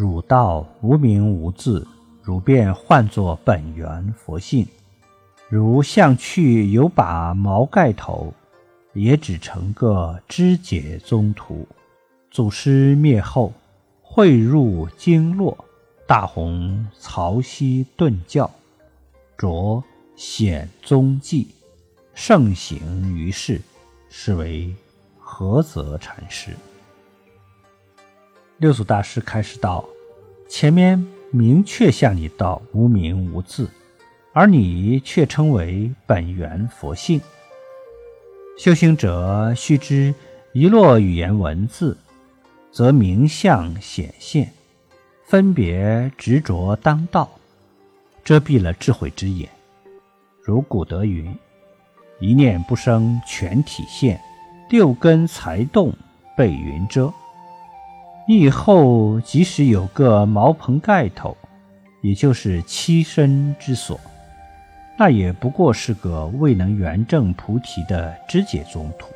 汝道无名无字，汝便唤作本源佛性。如向去有把毛盖头，也只成个肢解宗徒。祖师灭后，汇入经络，大弘曹溪顿教，着显宗迹，盛行于世，是为。”菏泽禅师，六祖大师开始道：“前面明确向你道无名无字，而你却称为本源佛性。修行者须知一落语言文字，则名相显现，分别执着当道，遮蔽了智慧之眼。如古德云：‘一念不生，全体现。’”六根才动，被云遮。你以后即使有个茅棚盖头，也就是栖身之所，那也不过是个未能圆证菩提的知解宗徒。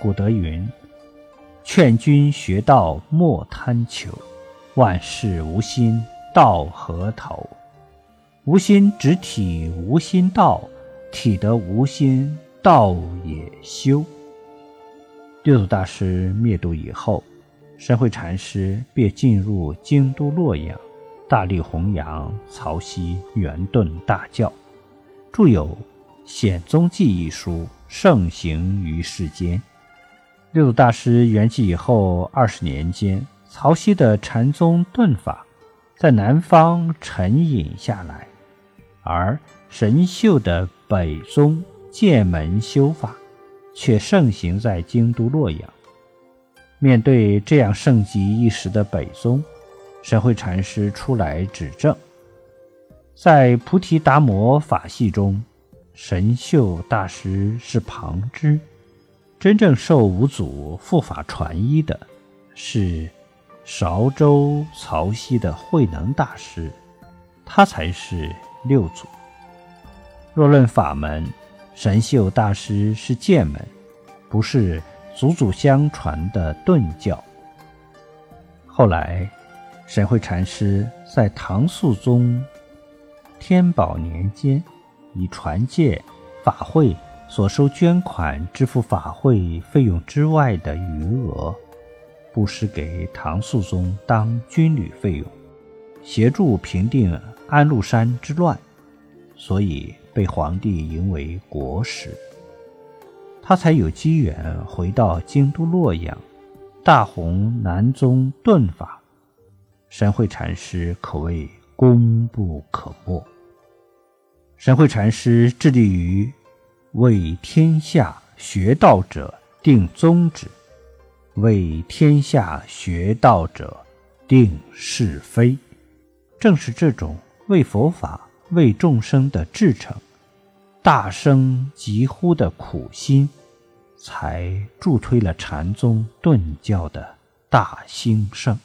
古德云：“劝君学道莫贪求，万事无心到何头？无心只体无心道，体得无心道也修。”六祖大师灭度以后，神会禅师便进入京都洛阳，大力弘扬曹溪圆顿大教，著有《显宗记》一书，盛行于世间。六祖大师圆寂以后二十年间，曹溪的禅宗顿法在南方沉隐下来，而神秀的北宗剑门修法。却盛行在京都洛阳。面对这样盛极一时的北宗，神会禅师出来指正。在菩提达摩法系中，神秀大师是旁支，真正受五祖护法传衣的是韶州曹溪的慧能大师，他才是六祖。若论法门，神秀大师是剑门，不是祖祖相传的顿教。后来，神会禅师在唐肃宗天宝年间，以传戒法会所收捐款支付法会费用之外的余额，布施给唐肃宗当军旅费用，协助平定安禄山之乱，所以。被皇帝迎为国师，他才有机缘回到京都洛阳，大弘南宗顿法。神会禅师可谓功不可没。神会禅师致力于为天下学道者定宗旨，为天下学道者定是非。正是这种为佛法。为众生的至诚、大声疾呼的苦心，才助推了禅宗顿教的大兴盛。